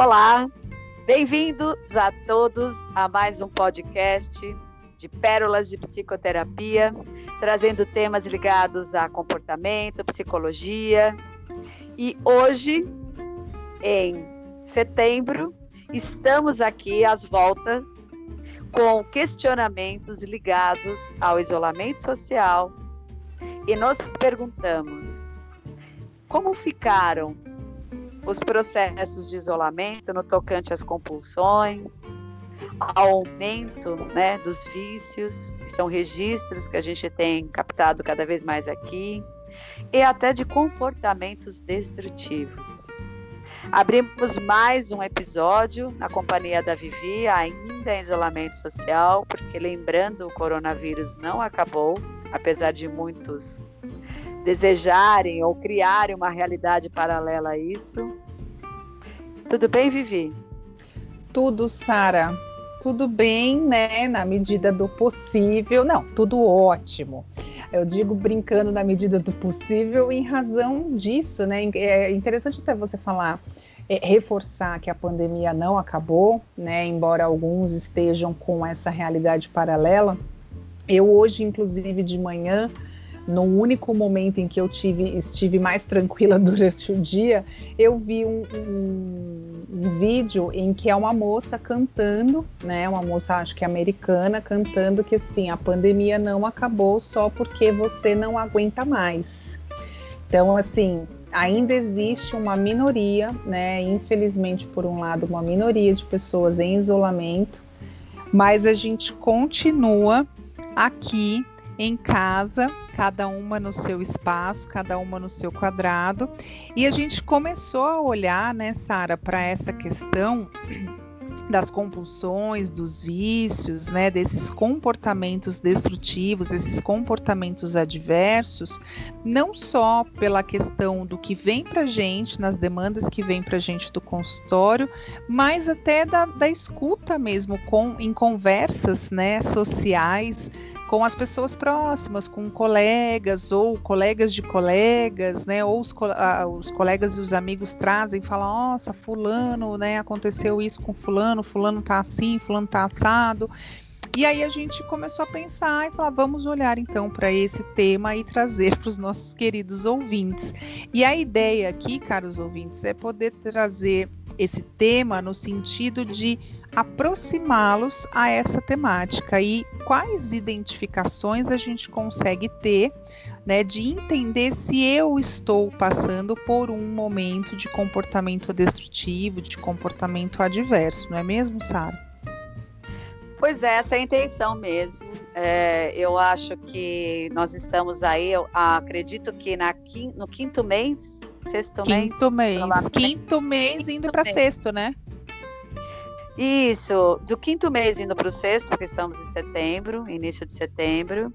Olá, bem-vindos a todos a mais um podcast de Pérolas de Psicoterapia, trazendo temas ligados a comportamento, psicologia. E hoje, em setembro, estamos aqui às voltas com questionamentos ligados ao isolamento social e nos perguntamos como ficaram os processos de isolamento no tocante às compulsões, aumento né, dos vícios, que são registros que a gente tem captado cada vez mais aqui, e até de comportamentos destrutivos. Abrimos mais um episódio na companhia da Vivi, ainda em isolamento social, porque lembrando, o coronavírus não acabou, apesar de muitos desejarem ou criarem uma realidade paralela a isso. Tudo bem, Vivi? Tudo, Sara. Tudo bem, né? Na medida do possível. Não, tudo ótimo. Eu digo brincando na medida do possível em razão disso, né? É interessante até você falar, é, reforçar que a pandemia não acabou, né? Embora alguns estejam com essa realidade paralela. Eu hoje, inclusive, de manhã, no único momento em que eu tive, estive mais tranquila durante o dia, eu vi um, um, um, vídeo em que é uma moça cantando, né? Uma moça, acho que americana, cantando que assim, a pandemia não acabou só porque você não aguenta mais. Então, assim, ainda existe uma minoria, né? Infelizmente, por um lado, uma minoria de pessoas em isolamento, mas a gente continua aqui em casa, cada uma no seu espaço, cada uma no seu quadrado. E a gente começou a olhar, né, Sara, para essa questão das compulsões, dos vícios, né, desses comportamentos destrutivos, esses comportamentos adversos, não só pela questão do que vem para gente, nas demandas que vem para gente do consultório, mas até da, da escuta mesmo, com, em conversas, né, sociais, com as pessoas próximas, com colegas ou colegas de colegas, né? Ou os, os colegas e os amigos trazem e falam, nossa, fulano, né? Aconteceu isso com fulano, fulano tá assim, fulano tá assado. E aí a gente começou a pensar e falar, vamos olhar então para esse tema e trazer para os nossos queridos ouvintes. E a ideia aqui, caros ouvintes, é poder trazer esse tema no sentido de aproximá-los a essa temática e quais identificações a gente consegue ter, né, de entender se eu estou passando por um momento de comportamento destrutivo, de comportamento adverso, não é mesmo, Sara? Pois é, essa é a intenção mesmo. É, eu acho que nós estamos aí, eu acredito que na, no quinto mês, sexto quinto mês. mês quinto mês indo para sexto, né? Isso, do quinto mês indo para o sexto, porque estamos em setembro, início de setembro.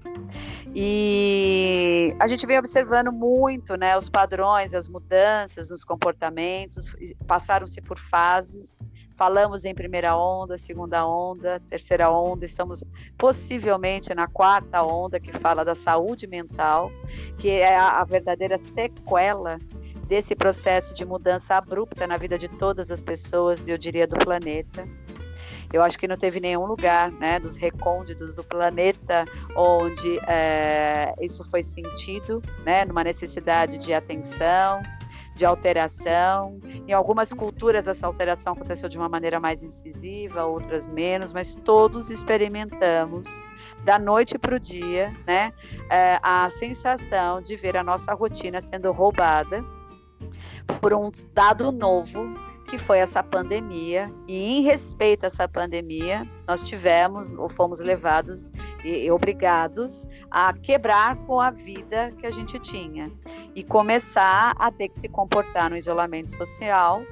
E a gente vem observando muito né, os padrões, as mudanças nos comportamentos, passaram-se por fases. Falamos em primeira onda, segunda onda, terceira onda, estamos possivelmente na quarta onda, que fala da saúde mental, que é a, verdadeira sequela desse processo de mudança abrupta na vida de todas as pessoas, eu diria do planeta. Eu acho que não teve nenhum lugar, né, dos recônditos do planeta onde é, isso foi sentido, né, numa necessidade de atenção, de alteração. Em algumas culturas essa alteração aconteceu de uma maneira mais incisiva, outras menos, mas todos experimentamos da noite para o dia, né, é, a sensação de ver a nossa rotina sendo roubada por um dado novo que foi essa pandemia. E em respeito a essa pandemia nós tivemos ou fomos levados e, e obrigados a quebrar com a vida que a gente tinha. E começar a ter que se comportar no isolamento social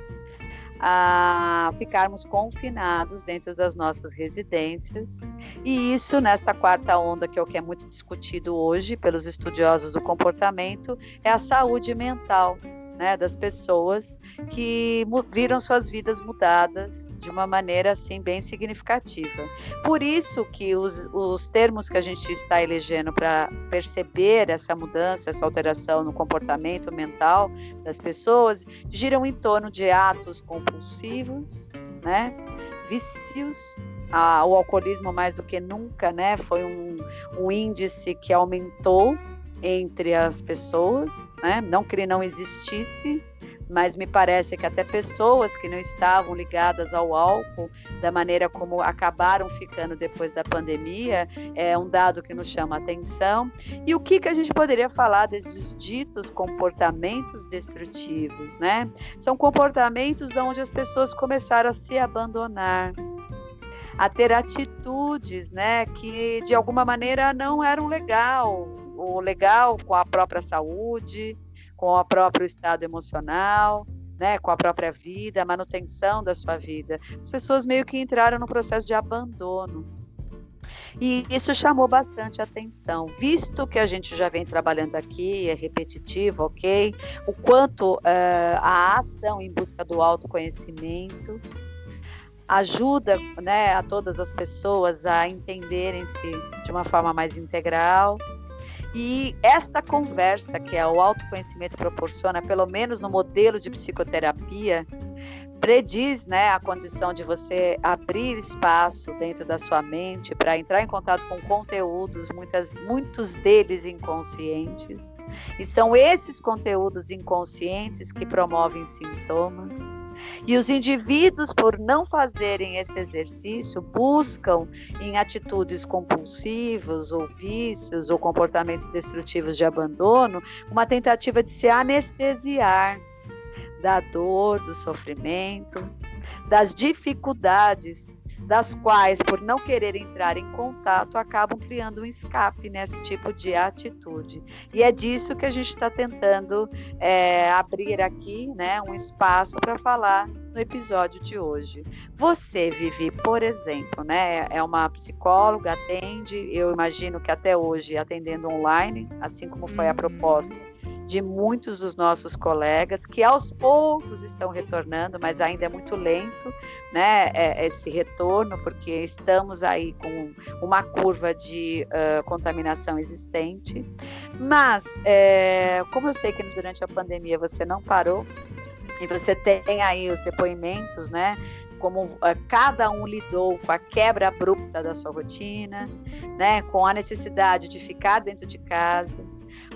a ficarmos confinados dentro das nossas residências. E isso, nesta quarta onda, que é o que é muito discutido hoje pelos estudiosos do comportamento, é a saúde mental né, das pessoas que viram suas vidas mudadas de uma maneira assim bem significativa. Por isso que os, os termos que a gente está elegendo para perceber essa mudança, essa alteração no comportamento mental das pessoas giram em torno de atos compulsivos, né? vícios, o alcoolismo mais do que nunca, né? Foi um, um índice que aumentou entre as pessoas, né? Não que ele não existisse, mas me parece que até pessoas que não estavam ligadas ao álcool, da maneira como acabaram ficando depois da pandemia, é um dado que nos chama a atenção. E o que, que a gente poderia falar desses ditos comportamentos destrutivos, né? São comportamentos onde as pessoas começaram a se abandonar, a ter atitudes, né, que de alguma maneira não eram legal, o legal com a própria saúde, com o próprio estado emocional, né, com a própria vida, a manutenção da sua vida. As pessoas meio que entraram no processo de abandono. E isso chamou bastante atenção, visto que a gente já vem trabalhando aqui, é repetitivo, ok? O quanto uh, a ação em busca do autoconhecimento ajuda né, a todas as pessoas a entenderem-se de uma forma mais integral, e esta conversa que é o autoconhecimento proporciona, pelo menos no modelo de psicoterapia, prediz né, a condição de você abrir espaço dentro da sua mente para entrar em contato com conteúdos, muitas, muitos deles inconscientes. E são esses conteúdos inconscientes que promovem sintomas e os indivíduos, por não fazerem esse exercício, buscam em atitudes compulsivas ou vícios ou comportamentos destrutivos de abandono uma tentativa de se anestesiar da dor, do sofrimento, das dificuldades das quais, por não querer entrar em contato, acabam criando um escape nesse tipo de atitude. E é disso que a gente está tentando é, abrir aqui, né, um espaço para falar no episódio de hoje. Você, Vivi, por exemplo, né, é uma psicóloga, atende, eu imagino que até hoje atendendo online, assim como foi a uhum. proposta de muitos dos nossos colegas que aos poucos estão retornando, mas ainda é muito lento, né? É, esse retorno, porque estamos aí com uma curva de uh, contaminação existente. Mas, é, como eu sei que durante a pandemia você não parou, e você tem aí os depoimentos, né? Como uh, cada um lidou com a quebra abrupta da sua rotina, né? Com a necessidade de ficar dentro de casa,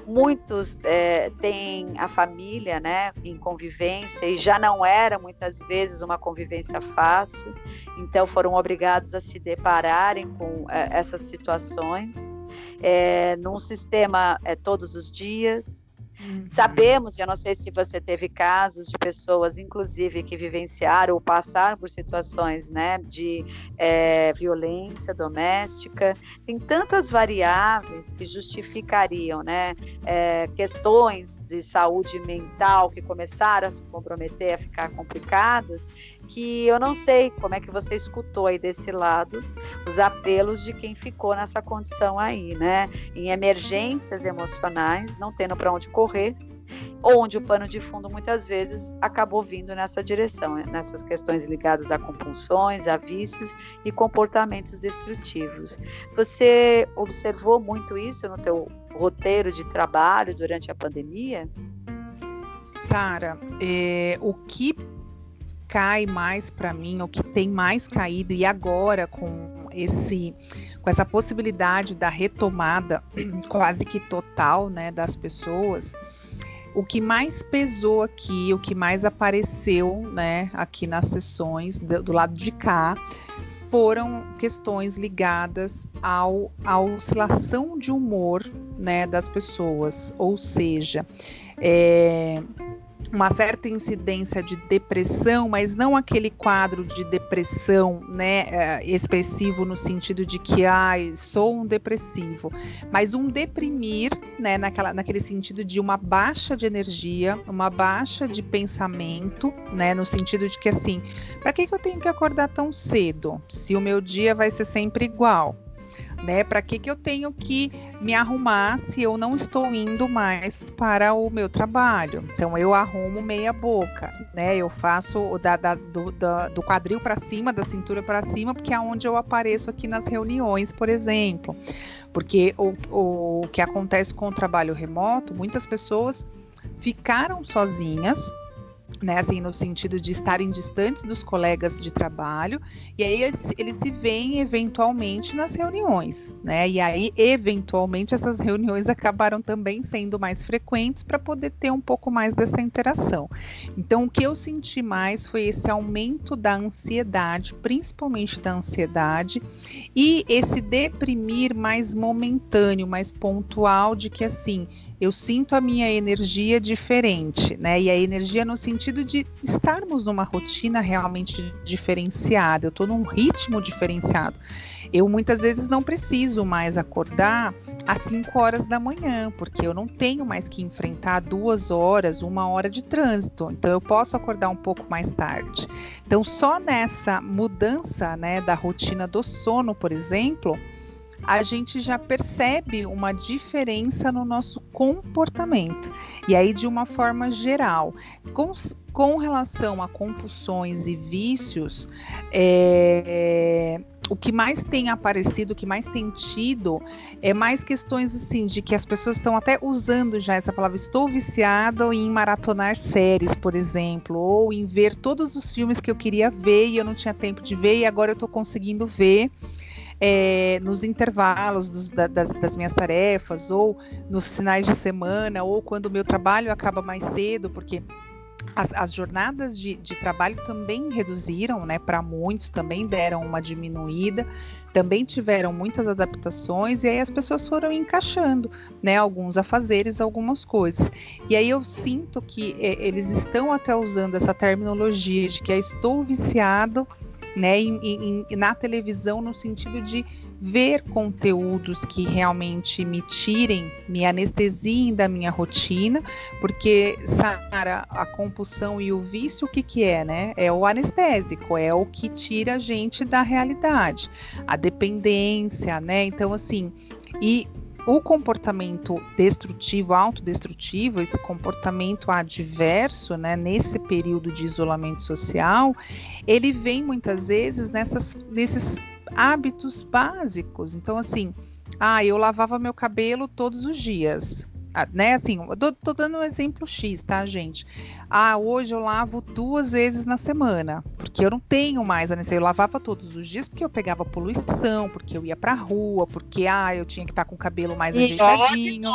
Muitos é, têm a família né, em convivência e já não era muitas vezes uma convivência fácil, então foram obrigados a se depararem com é, essas situações é, num sistema é, todos os dias. Uhum. Sabemos, eu não sei se você teve casos de pessoas, inclusive, que vivenciaram ou passaram por situações né, de é, violência doméstica. Tem tantas variáveis que justificariam né, é, questões de saúde mental que começaram a se comprometer, a ficar complicadas, que eu não sei como é que você escutou aí desse lado os apelos de quem ficou nessa condição aí, né? Em emergências emocionais, não tendo para onde correr, onde o pano de fundo muitas vezes acabou vindo nessa direção, né? nessas questões ligadas a compulsões, a vícios e comportamentos destrutivos. Você observou muito isso no teu roteiro de trabalho durante a pandemia? Sara, é, o que cai mais para mim, o que tem mais caído e agora com esse com essa possibilidade da retomada quase que total, né, das pessoas, o que mais pesou aqui, o que mais apareceu, né, aqui nas sessões do, do lado de cá, foram questões ligadas ao, à oscilação de humor, né, das pessoas, ou seja, é, uma certa incidência de depressão, mas não aquele quadro de depressão, né, é, expressivo no sentido de que, ai, sou um depressivo, mas um deprimir, né, naquela, naquele sentido de uma baixa de energia, uma baixa de pensamento, né, no sentido de que, assim, para que, que eu tenho que acordar tão cedo, se o meu dia vai ser sempre igual? Né? Para que, que eu tenho que me arrumar se eu não estou indo mais para o meu trabalho? Então eu arrumo meia boca. né? Eu faço o da, da, do, da, do quadril para cima, da cintura para cima, porque é onde eu apareço aqui nas reuniões, por exemplo. Porque o, o que acontece com o trabalho remoto, muitas pessoas ficaram sozinhas né, assim, no sentido de estarem distantes dos colegas de trabalho, e aí eles, eles, se veem eventualmente nas reuniões, né, e aí eventualmente essas reuniões acabaram também sendo mais frequentes para poder ter um pouco mais dessa interação. Então, o que eu senti mais foi esse aumento da ansiedade, principalmente da ansiedade, e esse deprimir mais momentâneo, mais pontual, de que assim, eu sinto a minha energia diferente, né? E a energia no sentido de estarmos numa rotina realmente diferenciada, eu estou num ritmo diferenciado. Eu muitas vezes não preciso mais acordar às 5 horas da manhã, porque eu não tenho mais que enfrentar duas horas, uma hora de trânsito. Então eu posso acordar um pouco mais tarde. Então, só nessa mudança né, da rotina do sono, por exemplo, a gente já percebe uma diferença no nosso comportamento. E aí, de uma forma geral, com, com relação a compulsões e vícios, é, o que mais tem aparecido, o que mais tem tido, é mais questões assim de que as pessoas estão até usando já essa palavra. Estou viciada em maratonar séries, por exemplo, ou em ver todos os filmes que eu queria ver e eu não tinha tempo de ver e agora eu estou conseguindo ver é, nos intervalos dos, da, das, das, minhas tarefas, ou nos finais de semana, ou quando o meu trabalho acaba mais cedo, porque as, as jornadas de, de, trabalho também reduziram, né? Para muitos também deram uma diminuída, também tiveram muitas adaptações e aí as pessoas foram encaixando, né? Alguns afazeres, algumas coisas. E aí eu sinto que é, eles estão até usando essa terminologia de que é estou viciado né, em, em, na televisão no sentido de ver conteúdos que realmente me tirem, me anestesiem da minha rotina, porque Sara, a compulsão e o vício o que que é, né? É o anestésico, é o que tira a gente da realidade, a dependência, né? Então assim, e o comportamento destrutivo, autodestrutivo, esse comportamento adverso, né, nesse período de isolamento social, ele vem muitas vezes nessas, nesses hábitos básicos. Então, assim, ah, eu lavava meu cabelo todos os dias né, assim, eu tô, tô, dando um exemplo X, tá, gente? Ah, hoje eu lavo duas vezes na semana, porque eu não tenho mais a necessidade. Eu lavava todos os dias porque eu pegava poluição, porque eu ia pra rua, porque ah, eu tinha que estar tá com o cabelo mais e ajeitadinho.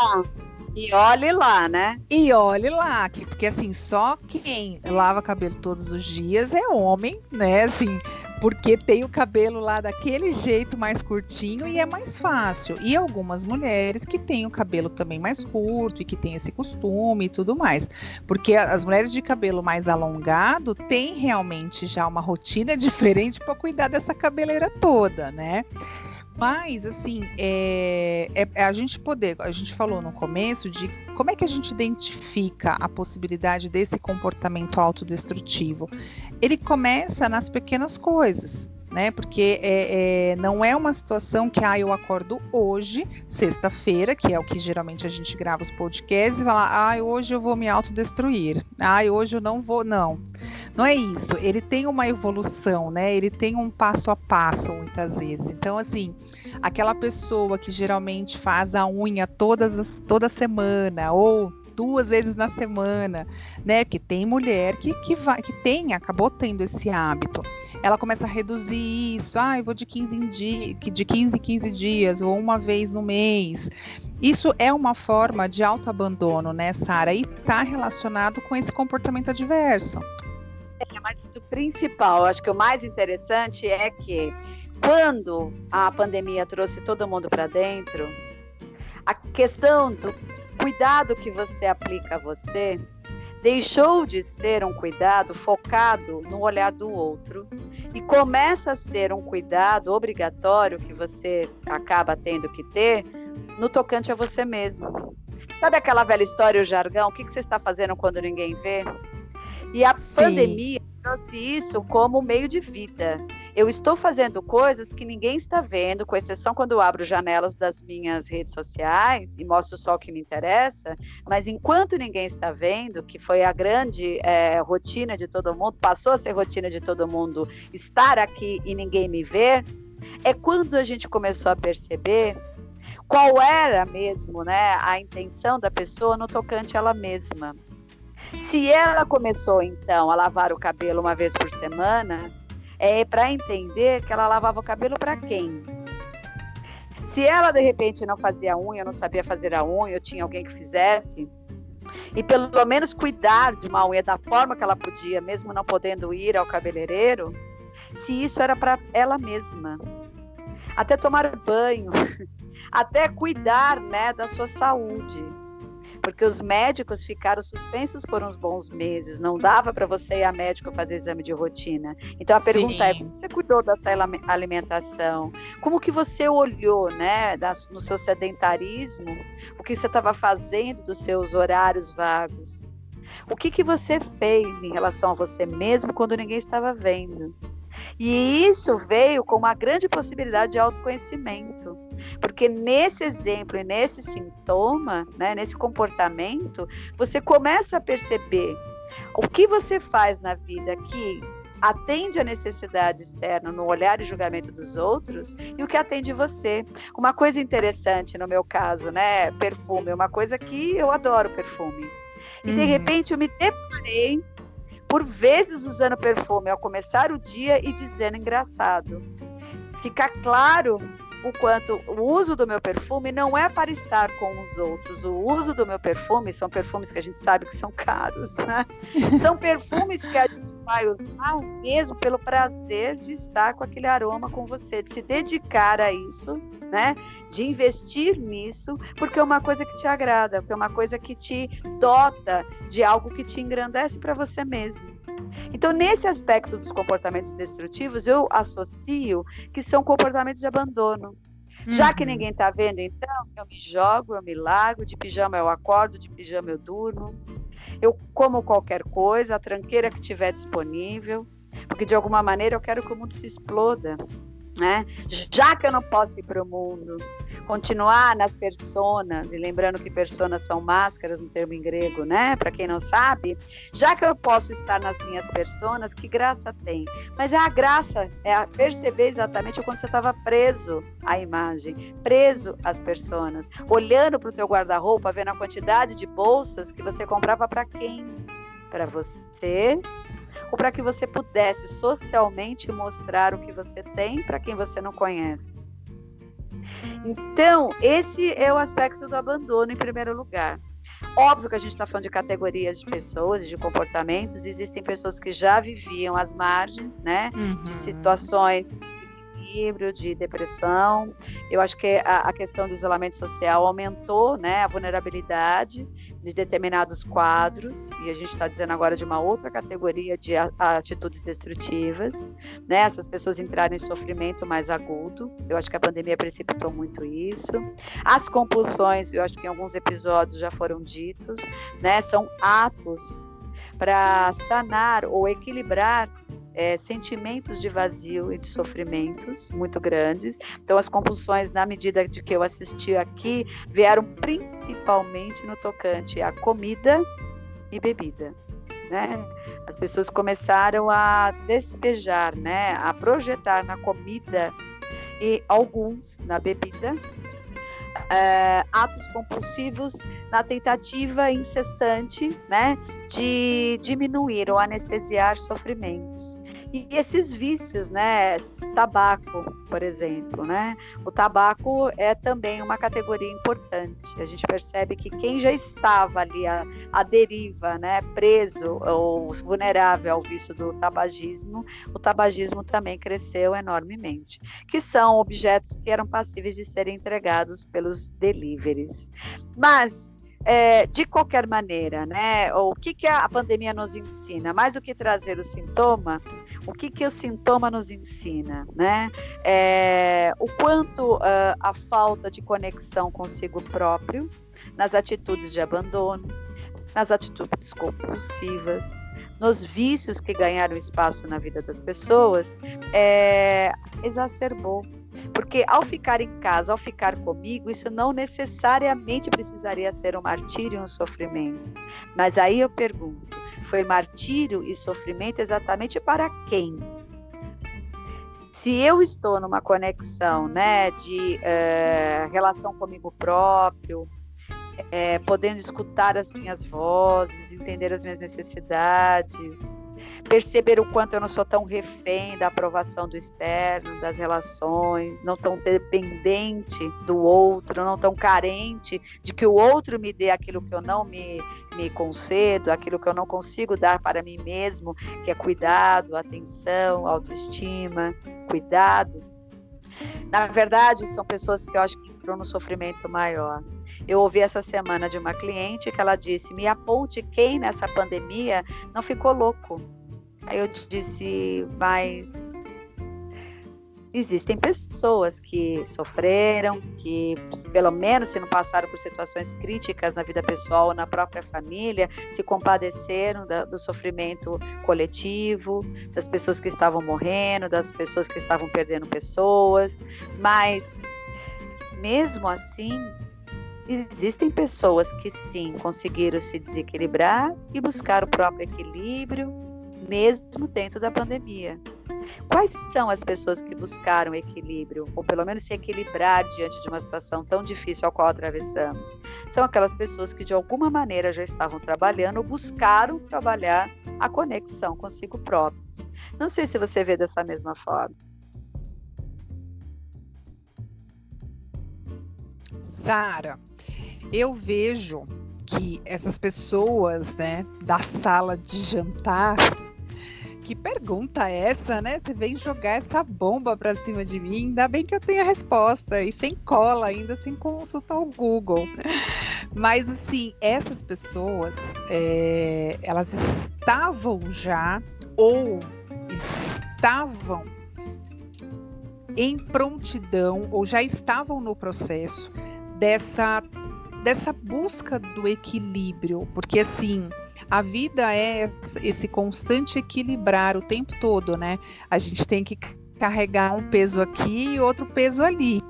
E olhe lá, né? E olhe lá, porque assim, só quem lava cabelo todos os dias é homem, né? Assim, porque tem o cabelo lá daquele jeito mais curtinho e é mais fácil. E algumas mulheres que têm o cabelo também mais curto e que têm esse costume e tudo mais. Porque as mulheres de cabelo mais alongado têm realmente já uma rotina diferente para cuidar dessa cabeleira toda, né? Mas, assim, é, é, é, a gente poder, a gente falou no começo de como é que a gente identifica a possibilidade desse comportamento autodestrutivo. Ele começa nas pequenas coisas né? Porque é, é, não é uma situação que ah, eu acordo hoje, sexta-feira, que é o que geralmente a gente grava os podcasts, e falar, ah, hoje eu vou me autodestruir, ah, hoje eu não vou. Não, não é isso. Ele tem uma evolução, né? Ele tem um passo a passo, muitas vezes. Então, assim, aquela pessoa que geralmente faz a unha todas, toda semana, ou duas vezes na semana, né? Que tem mulher que, que, vai, que tem, acabou tendo esse hábito. Ela começa a reduzir isso, ah, eu vou de 15 em dia, de 15 em 15 dias, ou uma vez no mês. Isso é uma forma de autoabandono, né, Sara? E está relacionado com esse comportamento adverso. É, mas o principal, acho que o mais interessante é que quando a pandemia trouxe todo mundo para dentro, a questão do cuidado que você aplica a você deixou de ser um cuidado focado no olhar do outro e começa a ser um cuidado obrigatório que você acaba tendo que ter no tocante a você mesmo. Sabe aquela velha história, o jargão? O que, você está fazendo quando ninguém vê? E a Sim. pandemia trouxe isso como meio de vida. Eu estou fazendo coisas que ninguém está vendo, com exceção quando eu abro janelas das minhas redes sociais e mostro só o que me interessa, mas enquanto ninguém está vendo, que foi a grande é, rotina de todo mundo, passou a ser rotina de todo mundo estar aqui e ninguém me ver, é quando a gente começou a perceber qual era mesmo né, a intenção da pessoa no tocante a ela mesma. Se ela começou então a lavar o cabelo uma vez por semana, é para entender que ela lavava o cabelo para quem? Se ela de repente não fazia unha, não sabia fazer a unha, ou tinha alguém que fizesse, e pelo menos cuidar de uma unha da forma que ela podia, mesmo não podendo ir ao cabeleireiro, se isso era para ela mesma. Até tomar banho, até cuidar né, da sua saúde porque os médicos ficaram suspensos por uns bons meses, não dava para você ir a médico fazer exame de rotina. Então a pergunta é, Sim. é: como você cuidou da sua alimentação? Como que você olhou, né, no seu sedentarismo, o que você estava fazendo dos seus horários vagos? O que que você fez em relação a você mesmo quando ninguém estava vendo? E isso veio com uma grande possibilidade de autoconhecimento. Porque nesse exemplo e nesse sintoma, né, nesse comportamento, você começa a perceber o que você faz na vida que atende a necessidade externa no olhar e julgamento dos outros e o que atende você. Uma coisa interessante no meu caso, né, perfume, uma coisa que eu adoro perfume. E uhum. de repente eu me deparei por vezes usando perfume ao começar o dia e dizendo engraçado. Fica claro o quanto o uso do meu perfume não é para estar com os outros. O uso do meu perfume são perfumes que a gente sabe que são caros, né? São perfumes que a gente vai usar mesmo pelo prazer de estar com aquele aroma com você, de se dedicar a isso, né? De investir nisso, porque é uma coisa que te agrada, porque é uma coisa que te dota de algo que te engrandece para você mesmo. Então, nesse aspecto dos comportamentos destrutivos, eu associo que são comportamentos de abandono. Uhum. Já que uhum. ninguém está vendo, então, eu me jogo, eu me largo, de pijama eu acordo, de pijama eu durmo. Eu como qualquer coisa, a tranqueira que tiver disponível, porque de alguma maneira eu quero que o mundo se exploda. Né? Já que eu não posso ir para o mundo, continuar nas personas, e lembrando que personas são máscaras, um termo em grego, né? Para quem não sabe, já que eu posso estar nas minhas personas, que graça tem? Mas é a graça, é a perceber exatamente quando você estava preso à imagem, preso às personas, olhando para o teu guarda-roupa, vendo a quantidade de bolsas que você comprava para quem? Para você ou para que você pudesse socialmente mostrar o que você tem para quem você não conhece. Então, esse é o aspecto do abandono em primeiro lugar. Óbvio que a gente está falando de categorias de pessoas, de comportamentos. Existem pessoas que já viviam às margens, né, uhum. de situações desequilíbrio, de depressão. Eu acho que a, a questão do isolamento social aumentou né, a vulnerabilidade de determinados quadros, e a gente está dizendo agora de uma outra categoria de atitudes destrutivas, né? Essas pessoas entraram em sofrimento mais agudo. Eu acho que a pandemia precipitou muito isso. As compulsões, eu acho que em alguns episódios já foram ditos, né? São atos para sanar ou equilibrar é, sentimentos de vazio e de sofrimentos muito grandes. Então, as compulsões, na medida de que eu assisti aqui, vieram principalmente no tocante à comida e bebida. Né? As pessoas começaram a despejar, né? a projetar na comida e alguns na bebida é, atos compulsivos na tentativa incessante né, de diminuir ou anestesiar sofrimentos. E esses vícios, né? Tabaco, por exemplo, né? O tabaco é também uma categoria importante. A gente percebe que quem já estava ali à, à deriva, né? Preso ou vulnerável ao vício do tabagismo, o tabagismo também cresceu enormemente. Que são objetos que eram passíveis de serem entregados pelos deliveries. Mas é, de qualquer maneira, né? O que, que a pandemia nos ensina? Mais do que trazer o sintoma, o que, que o sintoma nos ensina, né? É, o quanto uh, a falta de conexão consigo próprio, nas atitudes de abandono, nas atitudes compulsivas, nos vícios que ganharam espaço na vida das pessoas, é, exacerbou. Porque ao ficar em casa, ao ficar comigo, isso não necessariamente precisaria ser um martírio um sofrimento. Mas aí eu pergunto: foi martírio e sofrimento exatamente para quem? Se eu estou numa conexão né, de é, relação comigo próprio, é, podendo escutar as minhas vozes, entender as minhas necessidades, perceber o quanto eu não sou tão refém da aprovação do externo, das relações, não tão dependente do outro, não tão carente de que o outro me dê aquilo que eu não me, me concedo, aquilo que eu não consigo dar para mim mesmo, que é cuidado, atenção, autoestima, cuidado. Na verdade, são pessoas que eu acho que entrou no sofrimento maior. Eu ouvi essa semana de uma cliente que ela disse: me aponte quem nessa pandemia não ficou louco. Aí eu disse: mas existem pessoas que sofreram, que pelo menos se não passaram por situações críticas na vida pessoal ou na própria família, se compadeceram da, do sofrimento coletivo, das pessoas que estavam morrendo, das pessoas que estavam perdendo pessoas, mas mesmo assim existem pessoas que sim conseguiram se desequilibrar e buscar o próprio equilíbrio, mesmo dentro da pandemia. Quais são as pessoas que buscaram equilíbrio, ou pelo menos se equilibrar diante de uma situação tão difícil a qual atravessamos? São aquelas pessoas que de alguma maneira já estavam trabalhando ou buscaram trabalhar a conexão consigo próprios. Não sei se você vê dessa mesma forma. Sara, eu vejo que essas pessoas, né, da sala de jantar, que pergunta é essa, né? Você vem jogar essa bomba pra cima de mim, ainda bem que eu tenho a resposta, e sem cola ainda, sem consultar o Google. Mas, assim, essas pessoas, é, elas estavam já, ou estavam em prontidão, ou já estavam no processo dessa, dessa busca do equilíbrio, porque assim a vida é esse constante equilibrar o tempo todo, né? A gente tem que carregar um peso aqui e outro peso ali,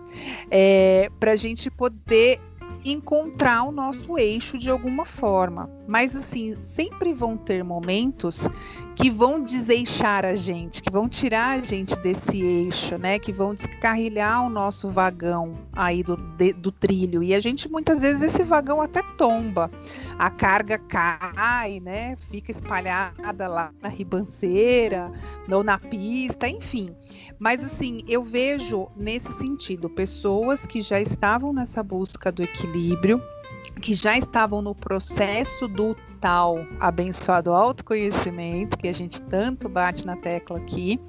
é, para a gente poder encontrar o nosso eixo de alguma forma. Mas assim, sempre vão ter momentos que vão deseixar a gente, que vão tirar a gente desse eixo, né? Que vão descarrilhar o nosso vagão aí do, de, do trilho. E a gente muitas vezes esse vagão até tomba. A carga cai, né? Fica espalhada lá na ribanceira ou na pista, enfim. Mas assim, eu vejo nesse sentido pessoas que já estavam nessa busca do equilíbrio, que já estavam no processo do tal abençoado autoconhecimento, que a gente tanto bate na tecla aqui,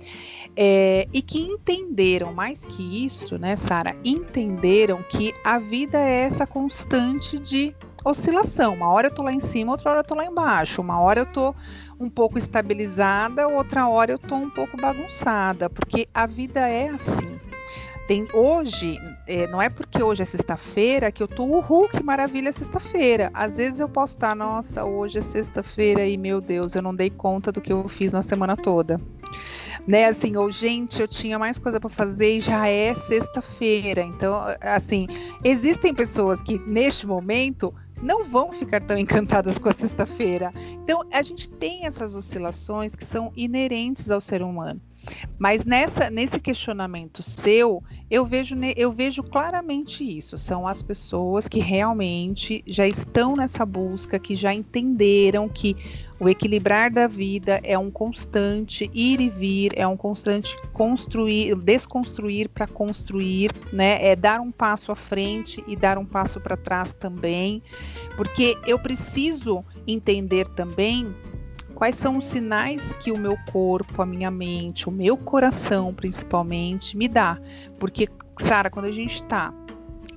é, e que entenderam mais que isso, né, Sara? Entenderam que a vida é essa constante de oscilação. Uma hora eu tô lá em cima, outra hora eu tô lá embaixo. Uma hora eu tô um pouco estabilizada, outra hora eu tô um pouco bagunçada, porque a vida é assim. Tem hoje, é, não é porque hoje é sexta-feira que eu tô uhul, que maravilha sexta-feira. Às vezes eu posso estar, nossa, hoje é sexta-feira e meu Deus, eu não dei conta do que eu fiz na semana toda. Né, assim, ou gente, eu tinha mais coisa para fazer e já é sexta-feira. Então, assim, existem pessoas que neste momento não vão ficar tão encantadas com a sexta-feira. Então, a gente tem essas oscilações que são inerentes ao ser humano. Mas nessa, nesse questionamento seu, eu vejo, eu vejo claramente isso. São as pessoas que realmente já estão nessa busca, que já entenderam que o equilibrar da vida é um constante ir e vir, é um constante construir, desconstruir para construir, né? É dar um passo à frente e dar um passo para trás também, porque eu preciso entender também quais são os sinais que o meu corpo, a minha mente, o meu coração principalmente me dá. Porque, Sara, quando a gente está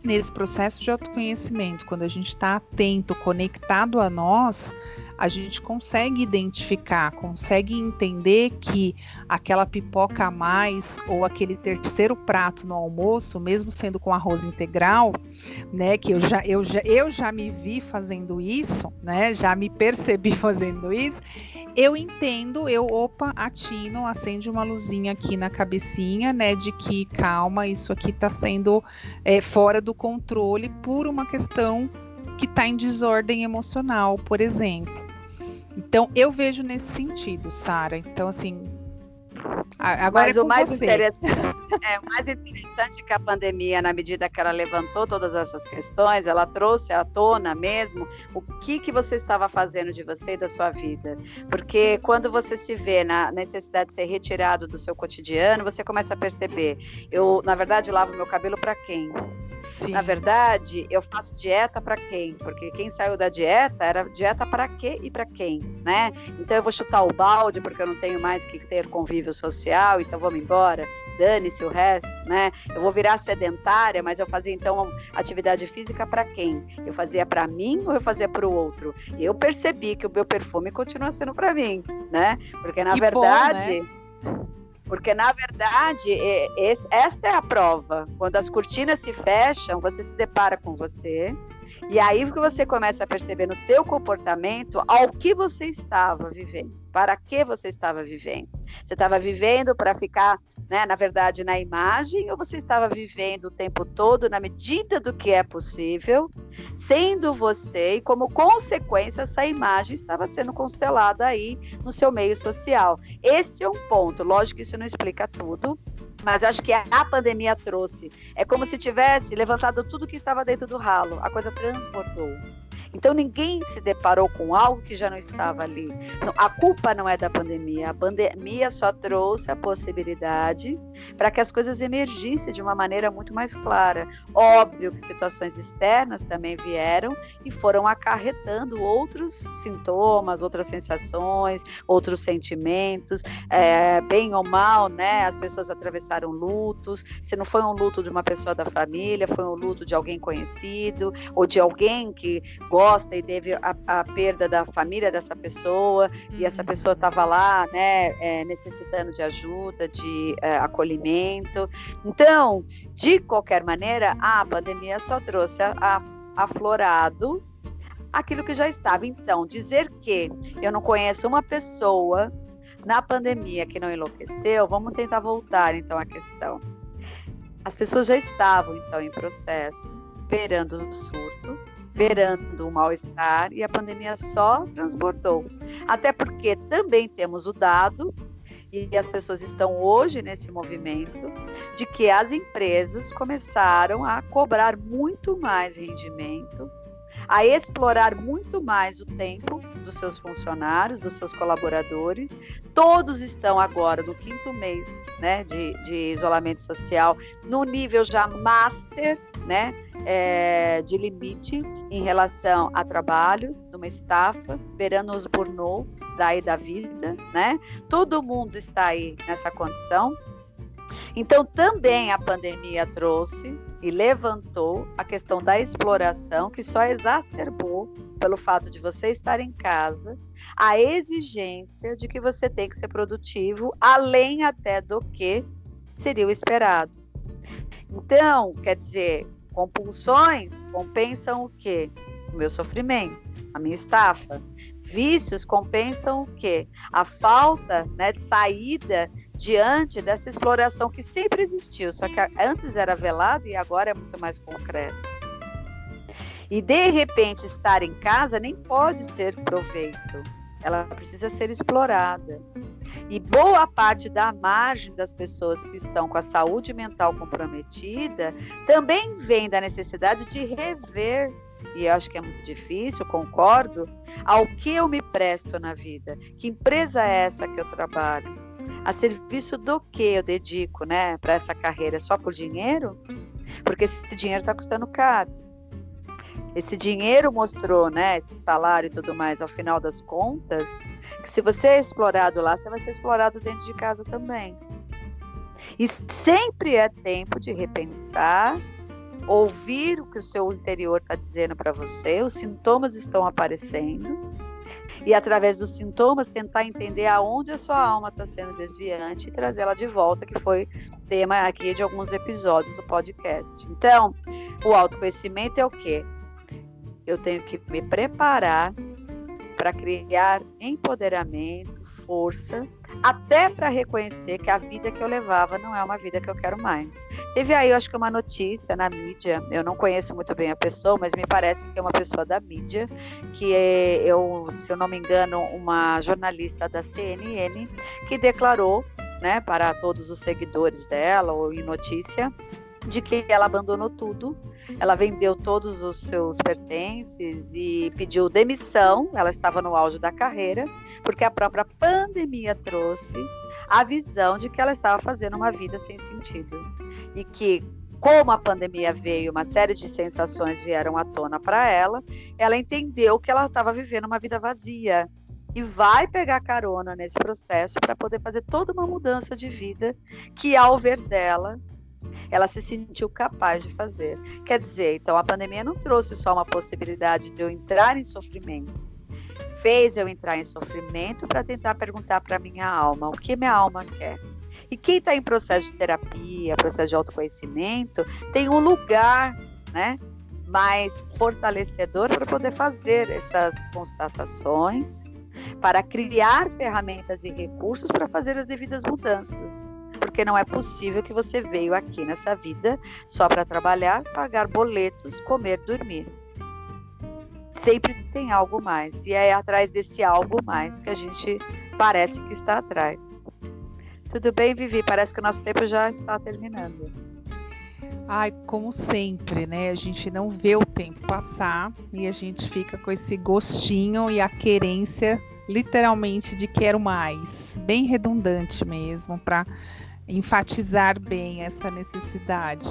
nesse processo de autoconhecimento, quando a gente está atento, conectado a nós, a gente consegue identificar, consegue entender que aquela pipoca a mais ou aquele terceiro prato no almoço, mesmo sendo com arroz integral, né, que eu já, eu já, eu já me vi fazendo isso, né, já me percebi fazendo isso, eu entendo, eu, opa, atino, acende uma luzinha aqui na cabecinha, né, de que, calma, isso aqui está sendo é, fora do controle por uma questão que está em desordem emocional, por exemplo. Então, eu vejo nesse sentido, Sara. Então, assim, Agora Mas é o mais interessante, é, o mais interessante é que a pandemia, na medida que ela levantou todas essas questões, ela trouxe à tona mesmo o que, que você estava fazendo de você e da sua vida. Porque quando você se vê na necessidade de ser retirado do seu cotidiano, você começa a perceber: eu, na verdade, lavo meu cabelo para quem? Sim. Na verdade, eu faço dieta para quem? Porque quem saiu da dieta era dieta para quê e para quem, né? Então eu vou chutar o balde porque eu não tenho mais que ter convívio social, então vamos embora. Dane-se o resto, né? Eu vou virar sedentária, mas eu fazia então atividade física para quem? Eu fazia para mim ou eu fazia para o outro? E eu percebi que o meu perfume continua sendo para mim, né? Porque na que verdade. Bom, né? Porque, na verdade, esta é a prova. Quando as cortinas se fecham, você se depara com você. E aí que você começa a perceber no teu comportamento ao que você estava vivendo. Para que você estava vivendo? Você estava vivendo para ficar né, na verdade, na imagem, ou você estava vivendo o tempo todo na medida do que é possível, sendo você, e como consequência, essa imagem estava sendo constelada aí no seu meio social. Esse é um ponto. Lógico que isso não explica tudo, mas eu acho que a pandemia trouxe. É como se tivesse levantado tudo que estava dentro do ralo, a coisa transportou. Então ninguém se deparou com algo que já não estava ali. A culpa não é da pandemia. A pandemia só trouxe a possibilidade para que as coisas emergissem de uma maneira muito mais clara. Óbvio que situações externas também vieram e foram acarretando outros sintomas, outras sensações, outros sentimentos, é, bem ou mal, né? As pessoas atravessaram lutos. Se não foi um luto de uma pessoa da família, foi um luto de alguém conhecido ou de alguém que gosta gosta e teve a, a perda da família dessa pessoa uhum. e essa uhum. pessoa estava lá, né, é, necessitando de ajuda, de é, acolhimento. Então, de qualquer maneira, a pandemia só trouxe a, a, aflorado aquilo que já estava. Então, dizer que eu não conheço uma pessoa na pandemia que não enlouqueceu, vamos tentar voltar então à questão. As pessoas já estavam então em processo, esperando o surto, verando o mal-estar e a pandemia só transbordou. Até porque também temos o dado e as pessoas estão hoje nesse movimento de que as empresas começaram a cobrar muito mais rendimento, a explorar muito mais o tempo dos seus funcionários, dos seus colaboradores. Todos estão agora no quinto mês né, de, de isolamento social, no nível já master, né, é, de limite em relação a trabalho, numa estafa, beirando os burnout daí da vida, né? Todo mundo está aí nessa condição. Então, também a pandemia trouxe e levantou a questão da exploração, que só exacerbou pelo fato de você estar em casa, a exigência de que você tem que ser produtivo, além até do que seria o esperado. Então, quer dizer, Compulsões compensam o quê? O meu sofrimento, a minha estafa. Vícios compensam o quê? A falta né, de saída diante dessa exploração que sempre existiu, só que antes era velado e agora é muito mais concreto. E de repente estar em casa nem pode ter proveito ela precisa ser explorada. E boa parte da margem das pessoas que estão com a saúde mental comprometida também vem da necessidade de rever, e acho que é muito difícil, concordo, ao que eu me presto na vida. Que empresa é essa que eu trabalho? A serviço do que eu dedico, né, para essa carreira? Só por dinheiro? Porque esse dinheiro está custando caro esse dinheiro mostrou, né, esse salário e tudo mais, ao final das contas, que se você é explorado lá, você vai ser explorado dentro de casa também. E sempre é tempo de repensar, ouvir o que o seu interior está dizendo para você, os sintomas estão aparecendo, e através dos sintomas tentar entender aonde a sua alma está sendo desviante e trazê-la de volta, que foi tema aqui de alguns episódios do podcast. Então, o autoconhecimento é o quê? eu tenho que me preparar para criar empoderamento, força, até para reconhecer que a vida que eu levava não é uma vida que eu quero mais. Teve aí, eu acho que uma notícia na mídia, eu não conheço muito bem a pessoa, mas me parece que é uma pessoa da mídia, que é, eu, se eu não me engano, uma jornalista da CNN, que declarou, né, para todos os seguidores dela, ou em notícia, de que ela abandonou tudo, ela vendeu todos os seus pertences e pediu demissão. Ela estava no auge da carreira, porque a própria pandemia trouxe a visão de que ela estava fazendo uma vida sem sentido e que como a pandemia veio, uma série de sensações vieram à tona para ela, ela entendeu que ela estava vivendo uma vida vazia e vai pegar carona nesse processo para poder fazer toda uma mudança de vida que, ao ver dela, ela se sentiu capaz de fazer. Quer dizer, então a pandemia não trouxe só uma possibilidade de eu entrar em sofrimento, fez eu entrar em sofrimento para tentar perguntar para minha alma o que minha alma quer. E quem está em processo de terapia, processo de autoconhecimento, tem um lugar, né, mais fortalecedor para poder fazer essas constatações, para criar ferramentas e recursos para fazer as devidas mudanças porque não é possível que você veio aqui nessa vida só para trabalhar, pagar boletos, comer, dormir. Sempre tem algo mais, e é atrás desse algo mais que a gente parece que está atrás. Tudo bem, Vivi? Parece que o nosso tempo já está terminando. Ai, como sempre, né? A gente não vê o tempo passar e a gente fica com esse gostinho e a querência, literalmente, de quero mais. Bem redundante mesmo, para enfatizar bem essa necessidade.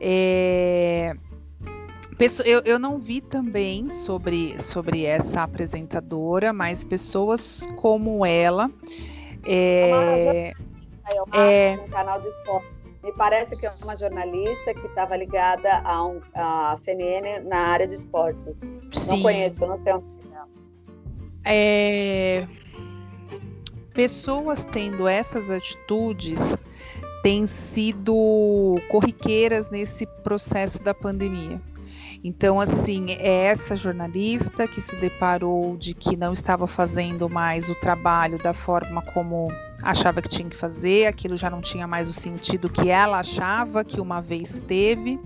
É, eu, eu não vi também sobre, sobre essa apresentadora, mas pessoas como ela. É, é, uma, é um canal de esporte. Me parece que é uma jornalista que estava ligada a, um, a CNN na área de esportes. Sim. Não conheço, não tenho. É, pessoas tendo essas atitudes têm sido corriqueiras nesse processo da pandemia. Então, assim, é essa jornalista que se deparou de que não estava fazendo mais o trabalho da forma como achava que tinha que fazer, aquilo já não tinha mais o sentido que ela achava que uma vez teve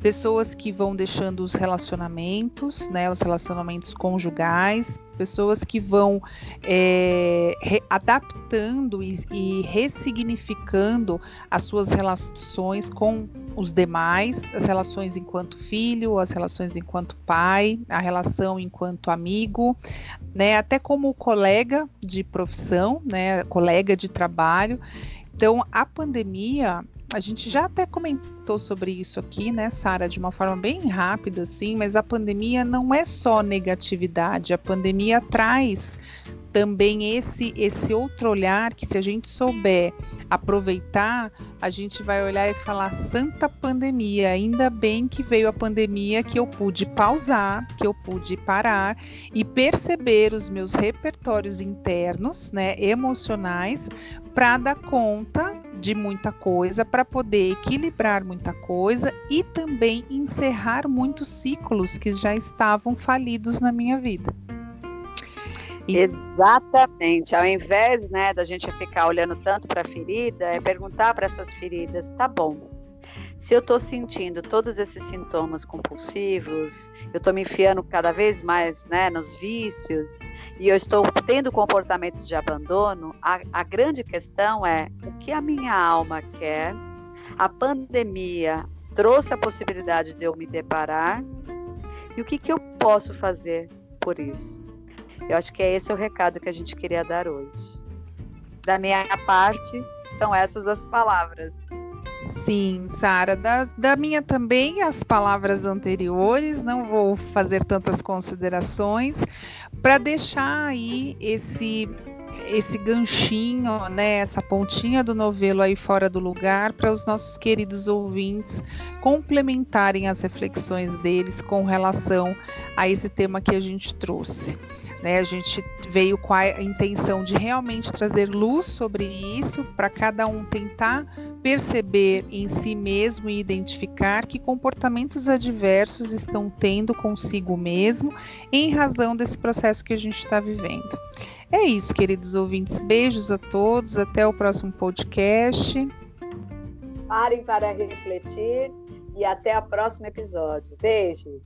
pessoas que vão deixando os relacionamentos, né, os relacionamentos conjugais, pessoas que vão é, adaptando e, e, ressignificando as suas relações com os demais, as relações enquanto filho, as relações enquanto pai, a relação enquanto amigo, né, até como colega de profissão, né, colega de trabalho. Então, a pandemia a gente já até comentou sobre isso aqui, né, Sara, de uma forma bem rápida, assim, mas a pandemia não é só negatividade, a pandemia traz também esse esse outro olhar que se a gente souber aproveitar, a gente vai olhar e falar santa pandemia, ainda bem que veio a pandemia que eu pude pausar, que eu pude parar e perceber os meus repertórios internos, né, emocionais, para dar conta de muita coisa para poder equilibrar muita coisa e também encerrar muitos ciclos que já estavam falidos na minha vida. E... Exatamente. Ao invés né, da gente ficar olhando tanto para a ferida, é perguntar para essas feridas: tá bom, se eu estou sentindo todos esses sintomas compulsivos, eu estou me enfiando cada vez mais né, nos vícios, e eu estou tendo comportamentos de abandono, a, a grande questão é o que a minha alma quer. A pandemia trouxe a possibilidade de eu me deparar e o que, que eu posso fazer por isso. Eu acho que é esse o recado que a gente queria dar hoje. Da minha parte, são essas as palavras. Sim, Sara, da, da minha também as palavras anteriores, não vou fazer tantas considerações, para deixar aí esse esse ganchinho, né, essa pontinha do novelo aí fora do lugar para os nossos queridos ouvintes complementarem as reflexões deles com relação a esse tema que a gente trouxe. Né? A gente veio com a intenção de realmente trazer luz sobre isso, para cada um tentar perceber em si mesmo e identificar que comportamentos adversos estão tendo consigo mesmo em razão desse processo que a gente está vivendo. É isso, queridos ouvintes. Beijos a todos. Até o próximo podcast. Parem para refletir e até o próximo episódio. Beijo.